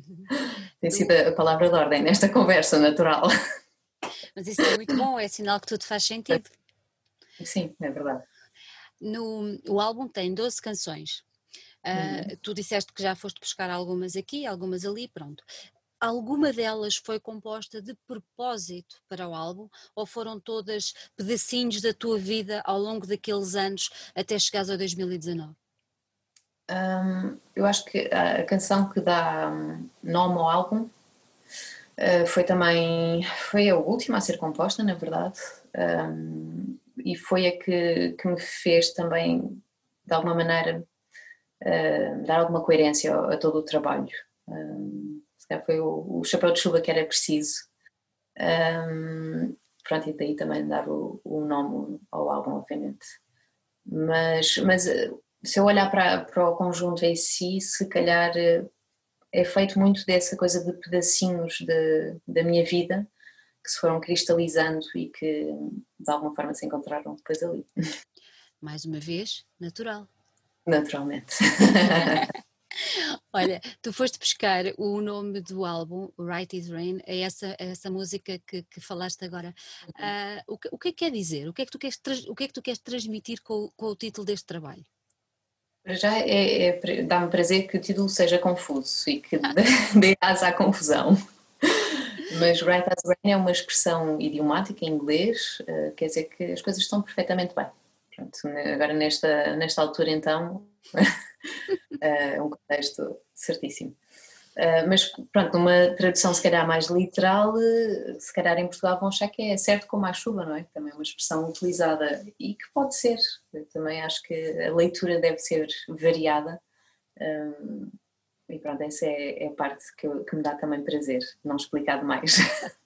Speaker 2: *laughs* Tem sido a palavra de ordem nesta conversa natural.
Speaker 1: Mas isso é muito bom, é sinal que tudo faz sentido. *laughs*
Speaker 2: Sim, é verdade.
Speaker 1: No, o álbum tem 12 canções. Uh, tu disseste que já foste buscar algumas aqui, algumas ali, pronto. Alguma delas foi composta de propósito para o álbum ou foram todas pedacinhos da tua vida ao longo daqueles anos até chegares a 2019?
Speaker 2: Um, eu acho que a canção que dá hum, nome ao álbum uh, foi também foi a última a ser composta, na verdade, um, e foi a que, que me fez também, de alguma maneira, uh, dar alguma coerência a, a todo o trabalho. Um, foi o, o, chapéu de chuva que era preciso. Um, pronto, e daí também dar o, o, nome ao álbum, obviamente. Mas, mas eh, se eu olhar para, para o conjunto em si, se calhar eh, é feito muito dessa coisa de pedacinhos de, da minha vida que se foram cristalizando e que de alguma forma se encontraram depois ali.
Speaker 1: Mais uma vez, natural.
Speaker 2: Naturalmente.
Speaker 1: Olha, tu foste buscar o nome do álbum, Right is Rain, a essa, a essa música que, que falaste agora. Uh, o, que, o que é que quer dizer? O que é que tu queres, o que é que tu queres transmitir com, com o título deste trabalho?
Speaker 2: Já é, é dá-me prazer que o título seja confuso e que *laughs* dê asa à confusão. Mas Right as Rain é uma expressão idiomática em inglês, uh, quer dizer que as coisas estão perfeitamente bem. Pronto, agora nesta, nesta altura então é *laughs* um contexto certíssimo. Uh, mas pronto, numa tradução se calhar mais literal, se calhar em Portugal vão achar que é certo como a chuva, não é? Também é uma expressão utilizada e que pode ser. Eu também acho que a leitura deve ser variada. E pronto, essa é, é a parte que, eu, que, me dá também prazer, não explicar demais. *laughs*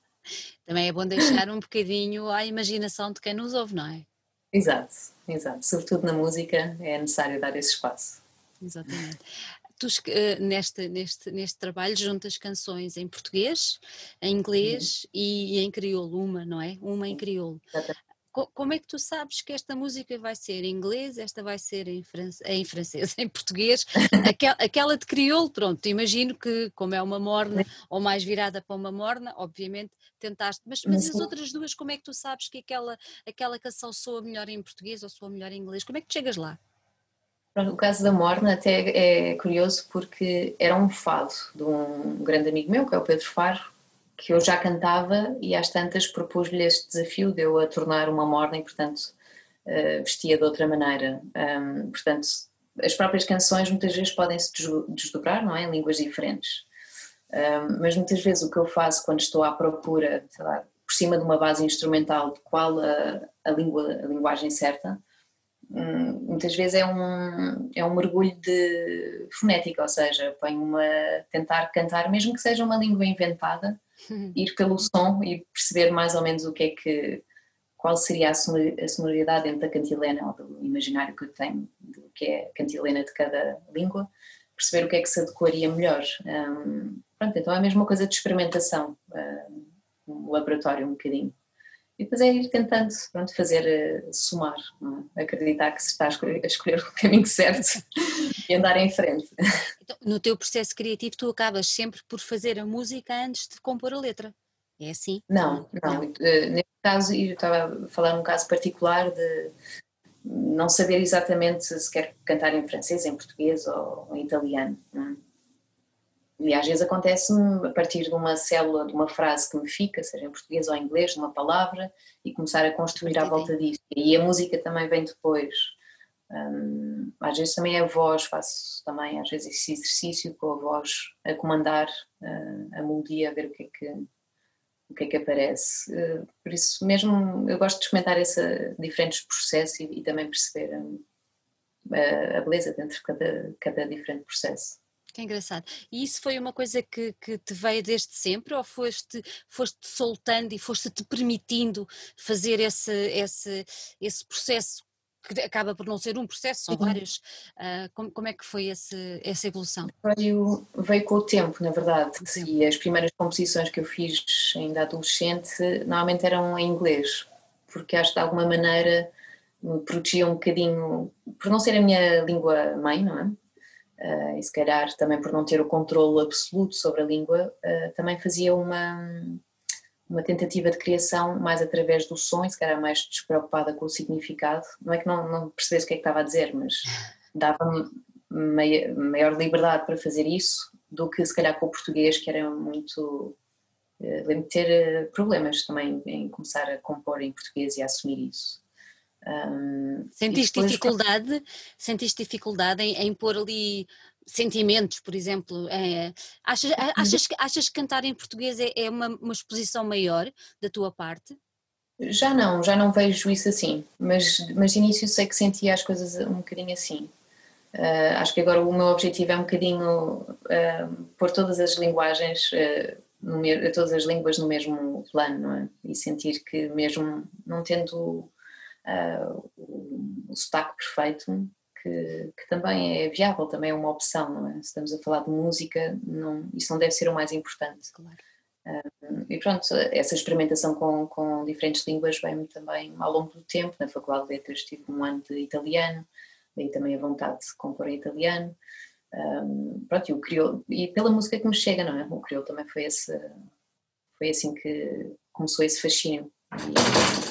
Speaker 1: Também é bom deixar um bocadinho à imaginação de quem nos ouve, não é?
Speaker 2: Exato, exato. Sobretudo na música é necessário dar esse espaço.
Speaker 1: Exatamente. Tu, eh, neste, neste, neste trabalho juntas canções em português, em inglês uhum. e, e, em crioulo, uma, não é? Uma em crioulo. Como é que tu sabes que esta música vai ser em inglês, esta vai ser em, france... em francês, *laughs* em português? Aquela, aquela de crioulo, pronto, imagino que como é uma morna ou mais virada para uma morna, obviamente tentaste, mas, mas as outras duas, como é que tu sabes que aquela, aquela canção soa melhor em português ou soa melhor em inglês? Como é que tu chegas lá?
Speaker 2: O caso da Morna até é curioso porque era um fado de um grande amigo meu, que é o Pedro Faro, que eu já cantava e às tantas propus-lhe este desafio de eu a tornar uma morna e, portanto, eh, vestia de outra maneira. portanto, as próprias canções muitas vezes podem se desdobrar, não é? Em línguas diferentes. mas muitas vezes o que eu faço quando estou à procura, lá, por cima de uma base instrumental de qual a, a, língua, a linguagem certa, muitas vezes é um, é um mergulho de fonética, ou seja, põe uma tentar cantar, mesmo que seja uma língua inventada, uhum. ir pelo som e perceber mais ou menos o que é que qual seria a sonoridade dentro da cantilena ou do imaginário que eu tenho do que é a cantilena de cada língua, perceber o que é que se adequaria melhor. Um, pronto, então é a mesma coisa de experimentação, um laboratório um bocadinho. E depois é ir tentando pronto, fazer uh, somar, é? acreditar que se está a escolher, a escolher, o *laughs* caminho certo e andar em frente.
Speaker 1: Então, no teu processo criativo, tu acabas sempre por fazer a música antes de compor a letra. É assim?
Speaker 2: Não, não. não. Uh, neste caso, eu estava a falar num caso particular de não saber exatamente se quer cantar em francês, em português ou em italiano. Não é? E às vezes acontece-me a partir de uma célula, de uma frase que me fica, seja em português ou em inglês, de uma palavra, e começar a construir à volta disso. E a música também vem depois. Um, às vezes também é a voz, faço também às vezes esse exercício com a voz a comandar uh, a melodia, a ver o que é que, o que, é que aparece. Uh, por isso mesmo eu gosto de experimentar esse, diferentes processos e, e também perceber um, a, a beleza dentro de cada, cada diferente processo.
Speaker 1: Que engraçado. E isso foi uma coisa que, que te veio desde sempre ou foste, foste soltando e foste te permitindo fazer esse, esse, esse processo que acaba por não ser um processo, são vários. Uh, como, como, é que foi esse, essa evolução?
Speaker 2: Veio, veio com o tempo, na verdade. E as primeiras composições que eu fiz ainda adolescente normalmente eram em inglês, porque acho que de alguma maneira me protegia um bocadinho, por não ser a minha língua mãe, não é? Uh, e se calhar também por não ter o controle absoluto sobre a língua, uh, também fazia uma uma tentativa de criação mais através do som e se calhar mais despreocupada com o significado. Não é que não, não percebesse o que é que estava a dizer, mas dava-me maior liberdade para fazer isso do que se calhar com o português, que era muito. Eh, lembro de ter problemas também em começar a compor em português e a assumir isso.
Speaker 1: Um, Sentiste dificuldade? Sentiste dificuldade em, em pôr ali sentimentos, por exemplo. É, achas, uhum. achas, achas que cantar em português é, é uma, uma, exposição maior da tua parte?
Speaker 2: Já não, já não vejo isso assim, mas, mas de início sei que sentia as coisas um bocadinho assim. Uh, acho que agora o meu objetivo é um bocadinho uh, pôr todas as linguagens, uh, no, todas as línguas no mesmo plano, é? E sentir que mesmo não tendo o, o sotaque perfeito, que, que, também é viável, também é uma opção, não é? Se estamos a falar de música, não, isso não deve ser o mais importante. Claro. Um, e pronto, essa experimentação com, com diferentes línguas vem-me também ao longo do tempo. Na Faculdade de Letras tive um ano de italiano, daí também a vontade de compor em italiano. Um, pronto, e o crioulo, e pela música que me chega, não é? O crioulo também foi, esse, foi assim que começou esse fascínio. E,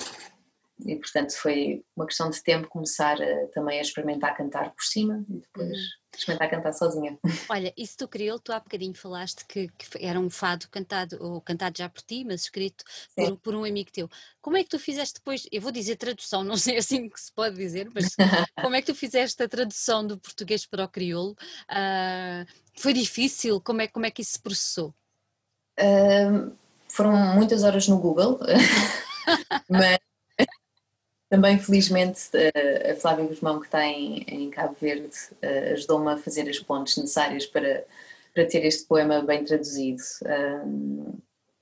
Speaker 2: e portanto foi uma questão de tempo começar a, também a experimentar cantar por cima e depois uhum. experimentar cantar sozinha. *laughs*
Speaker 1: Olha, isso do crioulo, tu há bocadinho falaste que, que, era um fado cantado, ou cantado já por ti, mas escrito por, por, um amigo teu. Como é que tu fizeste depois, eu vou dizer tradução, *laughs* não sei assim que se pode dizer, mas *laughs* como é que tu fizeste a tradução do português para o crioulo? Uh, foi difícil? Como é, como é que isso se processou?
Speaker 2: Uh, foram muitas horas no Google, mas também, felizmente, a Flávia Guzmão, que está em, em Cabo Verde, ajudou-me a fazer as pontes necessárias para, para ter este poema bem traduzido.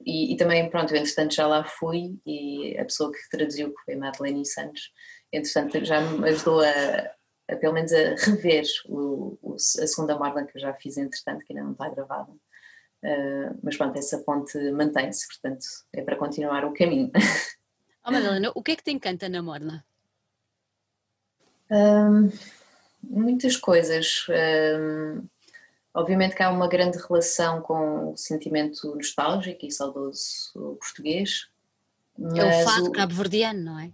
Speaker 2: e, e, também, pronto, entretanto já lá fui e a pessoa que traduziu, que foi a Madeleine Santos, entretanto já me ajudou a, a pelo menos a rever o, o, a segunda morna que eu já fiz entretanto, que ainda não está gravada. Uh, mas pronto, essa ponte mantém-se, portanto é para continuar o caminho. *laughs*
Speaker 1: Oh, Madalena, o que é que te encanta na Morna?
Speaker 2: Um, muitas coisas. Um, obviamente que há uma grande relação com o sentimento nostálgico e saudoso português.
Speaker 1: É o fado cabo-verdiano, não é?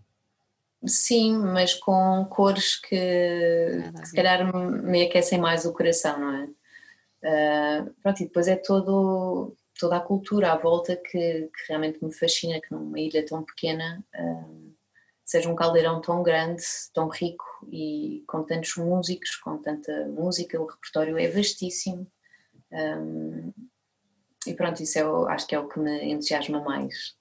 Speaker 2: Sim, mas com cores que, que se calhar me aquecem mais o coração, não é? Uh, pronto, e depois é todo toda a cultura à volta que, que, realmente me fascina que numa ilha tão pequena um, seja um caldeirão tão grande, tão rico e com tantos músicos, com tanta música, o repertório é vastíssimo. Um, e pronto, isso é, acho que é o que me entusiasma mais.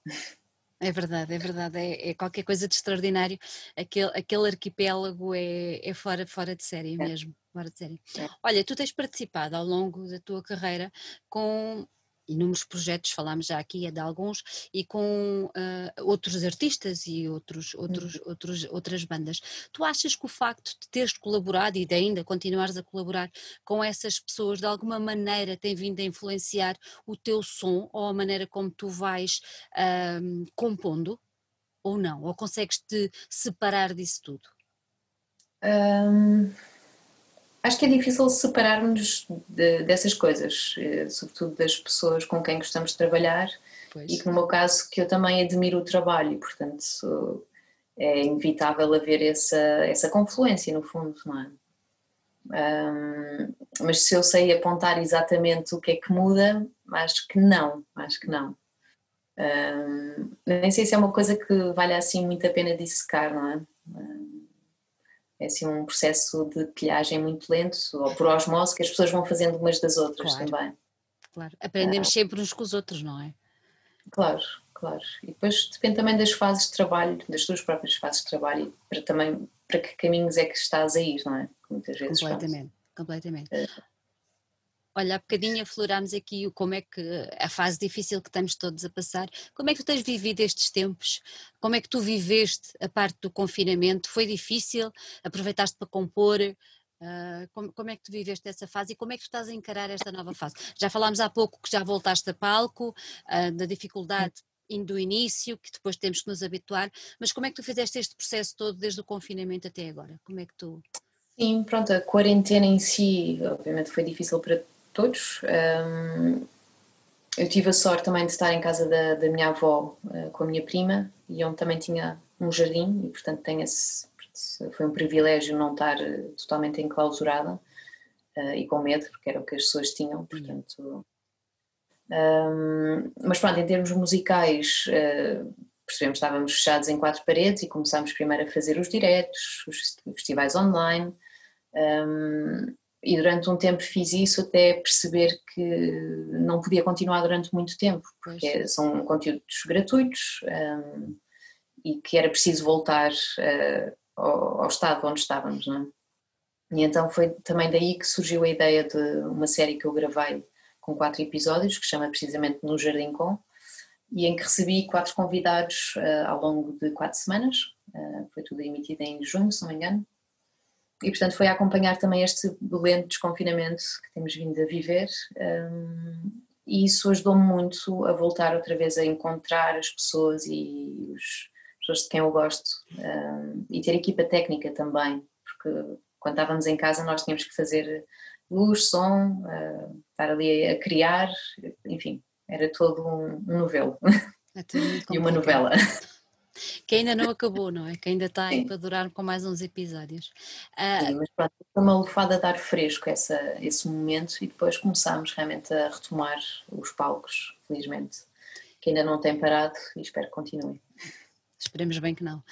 Speaker 1: É verdade, é verdade, é, é, qualquer coisa de extraordinário. Aquele, aquele arquipélago é, é fora, fora de série é. mesmo. Fora de série. É. Olha, tu tens participado ao longo da tua carreira com inúmeros projetos, falámos já aqui é de alguns, e com uh, outros artistas e outros, outros, uhum. outros, outras bandas. Tu achas que o facto de teres colaborado e de ainda continuares a colaborar com essas pessoas de alguma maneira tem vindo a influenciar o teu som ou a maneira como tu vais uh, compondo? Ou não? Ou consegues te separar disso tudo?
Speaker 2: Um Acho que é difícil separarmos de, dessas coisas, eh, sobretudo das pessoas com quem gostamos de trabalhar pois. e que no meu caso que eu também admiro o trabalho portanto é inevitável haver essa, essa confluência no fundo, não é? Um, mas se eu sei apontar exatamente o que é que muda, acho que não, acho que não. Um, nem sei se é uma coisa que vale assim muito a pena dissecar, não é? É assim um processo de pilhagem muito lento, ou por osmose, que as pessoas vão fazendo umas das outras claro, também.
Speaker 1: Claro, aprendemos ah. sempre uns com os outros, não é?
Speaker 2: Claro, claro. E depois depende também das fases de trabalho, das tuas próprias fases de trabalho para também para que caminhos é que estás a ir, não é?
Speaker 1: Muitas vezes. Completamente, completamente. É. Olha, há bocadinho aflorámos aqui como é que a fase difícil que estamos todos a passar. Como é que tu tens vivido estes tempos? Como é que tu viveste a parte do confinamento? Foi difícil? Aproveitaste para compor? Uh, como, como, é que tu viveste essa fase e como é que tu estás a encarar esta nova fase? Já falámos há pouco que já voltaste a palco, uh, da dificuldade indo do início, que depois temos que nos habituar, mas como é que tu fizeste este processo todo desde o confinamento até agora? Como é que tu...
Speaker 2: Sim, pronto, a quarentena em si, obviamente foi difícil para todos. Um, eu tive a sorte também de estar em casa da, da minha avó uh, com a minha prima e onde também tinha um jardim e portanto tenho esse, foi um privilégio não estar eh, totalmente enclausurada uh, e com medo, porque era o que as pessoas tinham, portanto... Um, mas pronto, em termos musicais, uh, percebemos que estávamos fechados em quatro paredes e começámos primeiro a fazer os diretos, os festivais online. Um, e durante um tempo fiz isso até perceber que não podia continuar durante muito tempo, porque pois. são conteúdos gratuitos um, e que era preciso voltar uh, ao, ao, estado onde estávamos. Não é? E então foi também daí que surgiu a ideia de uma série que eu gravei com quatro episódios, que chama precisamente No Jardim Com, e em que recebi quatro convidados uh, ao longo de quatro semanas, uh, foi tudo emitido em junho, se não me engano, e portanto foi a acompanhar também este lento desconfinamento que temos vindo a viver. Um, e isso ajudou-me muito a voltar outra vez a encontrar as pessoas e os pessoas de quem eu gosto. Um, e ter equipa técnica também, porque quando estávamos em casa nós tínhamos que fazer luz, som, uh, estar ali a criar, enfim, era todo um, um novelo. É *laughs* e uma novela
Speaker 1: que ainda não acabou, não é? Que ainda está aí para durar com mais uns episódios.
Speaker 2: Uh, Sim, mas pronto, foi uma lufada de ar fresco essa, esse momento e depois começámos realmente a retomar os palcos, felizmente, que ainda não tem parado e espero que continue.
Speaker 1: Esperemos bem que não.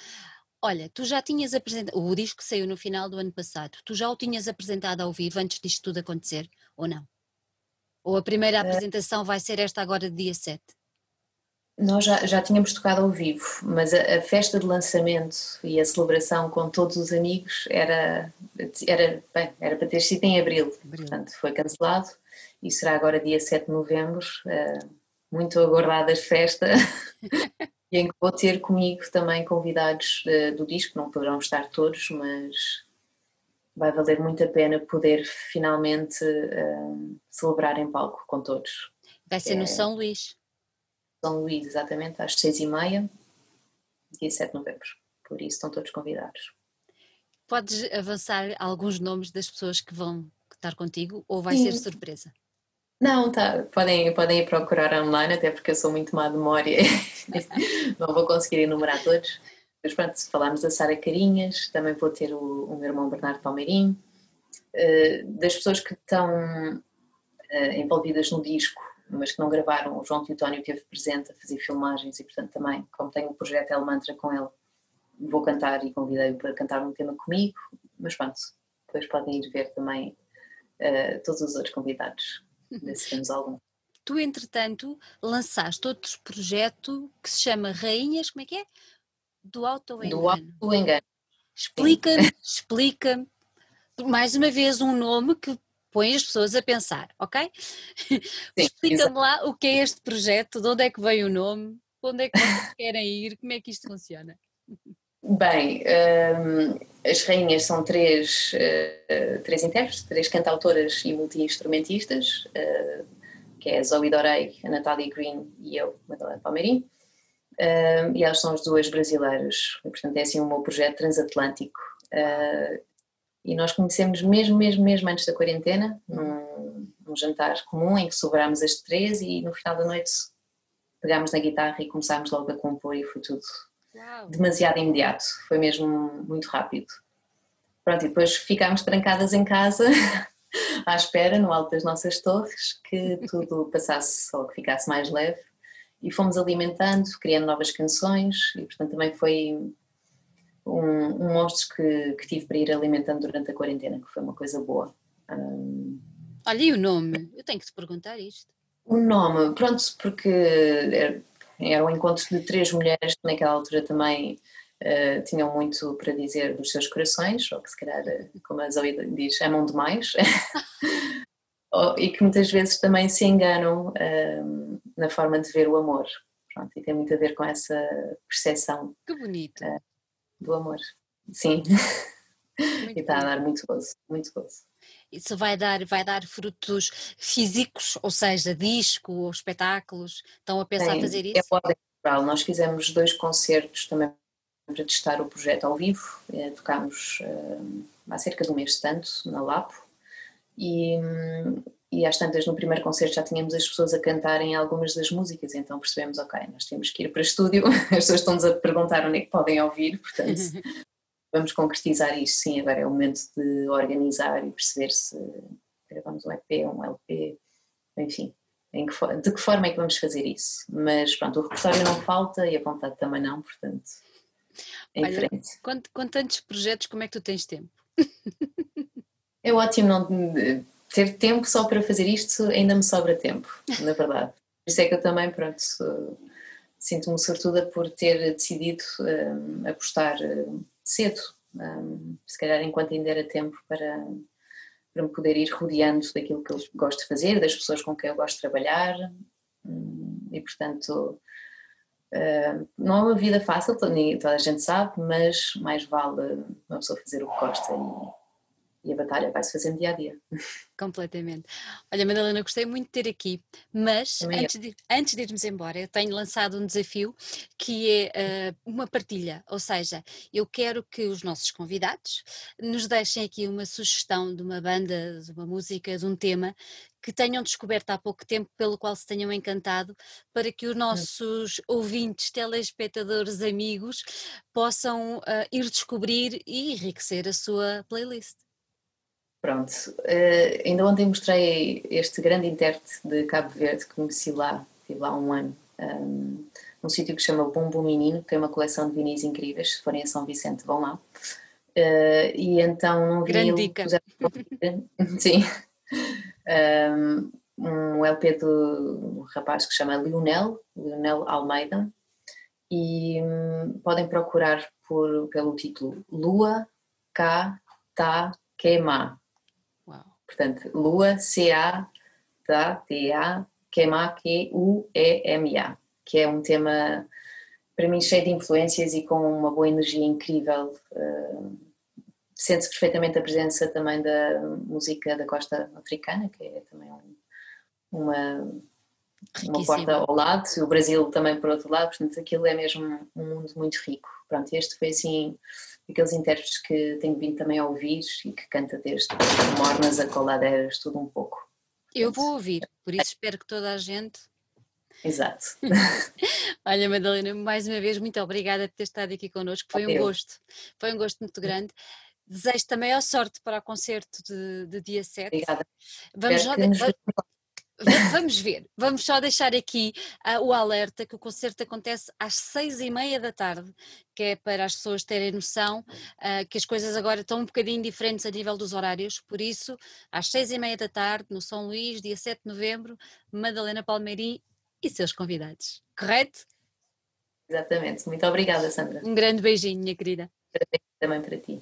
Speaker 1: Olha, tu já tinhas apresentado, o disco saiu no final do ano passado, tu já o tinhas apresentado ao vivo antes disto tudo acontecer, ou não? Ou a primeira apresentação vai ser esta agora, dia 7?
Speaker 2: Nós já, já tínhamos tocado ao vivo, mas a, a, festa de lançamento e a celebração com todos os amigos era, era, bem, era para ter sido em abril, abril. portanto foi cancelado e será agora dia 7 de novembro, uh, muito aguardada festa, e *laughs* em que vou ter comigo também convidados uh, do disco, não poderão estar todos, mas vai valer muito a pena poder finalmente uh, celebrar em palco com todos.
Speaker 1: Vai ser no São Luís.
Speaker 2: São Luís, exatamente, às seis e meia, dia 7 de novembro. Por isso estão todos convidados.
Speaker 1: Podes avançar alguns nomes das pessoas que vão estar contigo ou vai Sim. ser surpresa?
Speaker 2: Não, tá. podem, podem ir procurar online, até porque eu sou muito má de memória, *laughs* não vou conseguir enumerar todos. Mas pronto, falámos da Sara Carinhas, também vou ter o, o meu irmão Bernardo Palmeirim. Uh, das pessoas que estão uh, envolvidas no disco, mas que não gravaram. O João Teutónio esteve presente a fazer filmagens e, portanto, também, como tenho o projeto El Mantra com ele, vou cantar e convidei-o para cantar um tema comigo. Mas pronto, depois podem ir ver também uh, todos os outros convidados, ver se temos algum.
Speaker 1: Tu, entretanto, lançaste outro projeto que se chama Rainhas, como é que é? Do Auto-Engano.
Speaker 2: Do Auto-Engano.
Speaker 1: Explica-me, explica-me, mais uma vez um nome que põe as pessoas a pensar, ok? *laughs* Explica-me lá o que é este projeto, de onde é que veio o nome, onde é que vocês querem ir, como é que isto funciona?
Speaker 2: Bem, um, as rainhas são três, uh, três intérpretes, três cantautoras e multi-instrumentistas, uh, que é a Zoe Dorei, a Natalie Green e eu, Madalena Palmeirim. Um, e elas são as duas brasileiras, portanto é assim o meu projeto transatlântico. Uh, e nós conhecemos mesmo, mesmo, mesmo antes da quarentena, num, num jantar comum em que sobrámos as três e no final da noite pegámos na guitarra e começámos logo a compor e foi tudo Uau. demasiado imediato, foi mesmo muito rápido. Pronto, e depois ficámos trancadas em casa *laughs* à espera, no alto das nossas torres, que *laughs* tudo passasse ou que ficasse mais leve e fomos alimentando, criando novas canções e portanto também foi um, um monstro que, que tive para ir alimentando durante a quarentena, que foi uma coisa boa. Um,
Speaker 1: Olha, e o nome? Eu tenho que te perguntar isto.
Speaker 2: O nome, pronto, porque era, era um encontro de três mulheres que naquela altura também uh, tinham muito para dizer dos seus corações, ou que se calhar, como a Zoe diz, amam demais. *laughs* e que muitas vezes também se enganam um, na forma de ver o amor. Pronto, e tem muito a ver com essa percepção.
Speaker 1: Que bonito.
Speaker 2: Uh, do amor. Sim. *laughs* e está a dar muito gozo, muito gozo.
Speaker 1: Isso vai dar, vai dar frutos físicos, ou seja, disco ou espetáculos? Estão a pensar
Speaker 2: Sim,
Speaker 1: fazer
Speaker 2: é
Speaker 1: isso?
Speaker 2: É ordem Nós fizemos dois concertos também para testar o projeto ao vivo. É, tocámos uh, há cerca de um mês tanto, na Lapo. E, e às tantas no primeiro concerto já tínhamos as pessoas a cantarem algumas das músicas, então percebemos, ok, nós temos que ir para estúdio, *laughs* as pessoas estão-nos a perguntar onde é que podem ouvir, portanto *laughs* vamos concretizar isto, sim, agora é o momento de organizar e perceber se gravamos um EP, um LP, enfim, que, de que forma é que vamos fazer isso, mas pronto, o repertório não falta e a vontade também não, portanto, em Olha, frente.
Speaker 1: Com, com tantos projetos, como é que tu tens tempo?
Speaker 2: É ótimo não ter tempo só para fazer isto, ainda me sobra tempo, na verdade. Por isso é que eu também, pronto, sinto-me sortuda por ter decidido um, apostar um, cedo, um, se calhar enquanto ainda era tempo para, para me poder ir rodeando daquilo que eu gosto de fazer, das pessoas com quem eu gosto de trabalhar hum, e portanto uh, não é uma vida fácil, toda a gente sabe, mas mais vale uma pessoa fazer o que gosta e e a batalha vai-se fazendo dia a dia.
Speaker 1: Completamente. Olha, Madalena, gostei muito de ter aqui, mas antes de, antes de irmos embora, eu tenho lançado um desafio que é uh, uma partilha, ou seja, eu quero que os nossos convidados nos deixem aqui uma sugestão de uma banda, de uma música, de um tema que tenham descoberto há pouco tempo, pelo qual se tenham encantado, para que os hum. nossos ouvintes, telespectadores, amigos possam uh, ir descobrir e enriquecer a sua playlist.
Speaker 2: Pronto, uh, ainda ontem mostrei este grande intérprete de Cabo Verde que conheci lá, estive lá um ano, um, num sítio que se chama Bumbo Menino, que tem uma coleção de vinis incríveis, se forem a São Vicente vão lá. Uh, e então não vi.
Speaker 1: Grande dica. *laughs*
Speaker 2: Sim. Um, um LP de um rapaz que se chama Lionel, Lionel Almeida, e um, podem procurar por, pelo título Lua K Ta Queima Portanto, Lua, C-A, T-A, Queima, Q-U-E-M-A, que é um tema para mim cheio de influências e com uma boa energia incrível. Uh, Sente-se perfeitamente a presença também da música da costa africana, que é também um, uma, uma porta ao lado, e o Brasil também por outro lado, portanto aquilo é mesmo um mundo muito rico. Pronto, este foi assim aqueles intérpretes que tenho vindo também a ouvir e que canta desde mornas a coladeiras, tudo um pouco.
Speaker 1: Eu vou ouvir, por isso espero que toda a gente.
Speaker 2: Exato. *laughs*
Speaker 1: Olha, Madalena, mais uma vez, muito obrigada por ter estado aqui connosco. Foi um gosto, foi um gosto muito grande. Desejo também a sorte para o concerto de, de dia 7.
Speaker 2: Obrigada.
Speaker 1: Vamos, Vamos ver, vamos só deixar aqui uh, o alerta que o concerto acontece às seis e meia da tarde, que é para as pessoas terem noção uh, que as coisas agora estão um bocadinho diferentes a nível dos horários, por isso, às seis e meia da tarde, no São Luís, dia 7 de novembro, Madalena Palmeirim e seus convidados, correto?
Speaker 2: Exatamente, muito obrigada Sandra.
Speaker 1: Um grande beijinho, minha querida.
Speaker 2: Também para ti.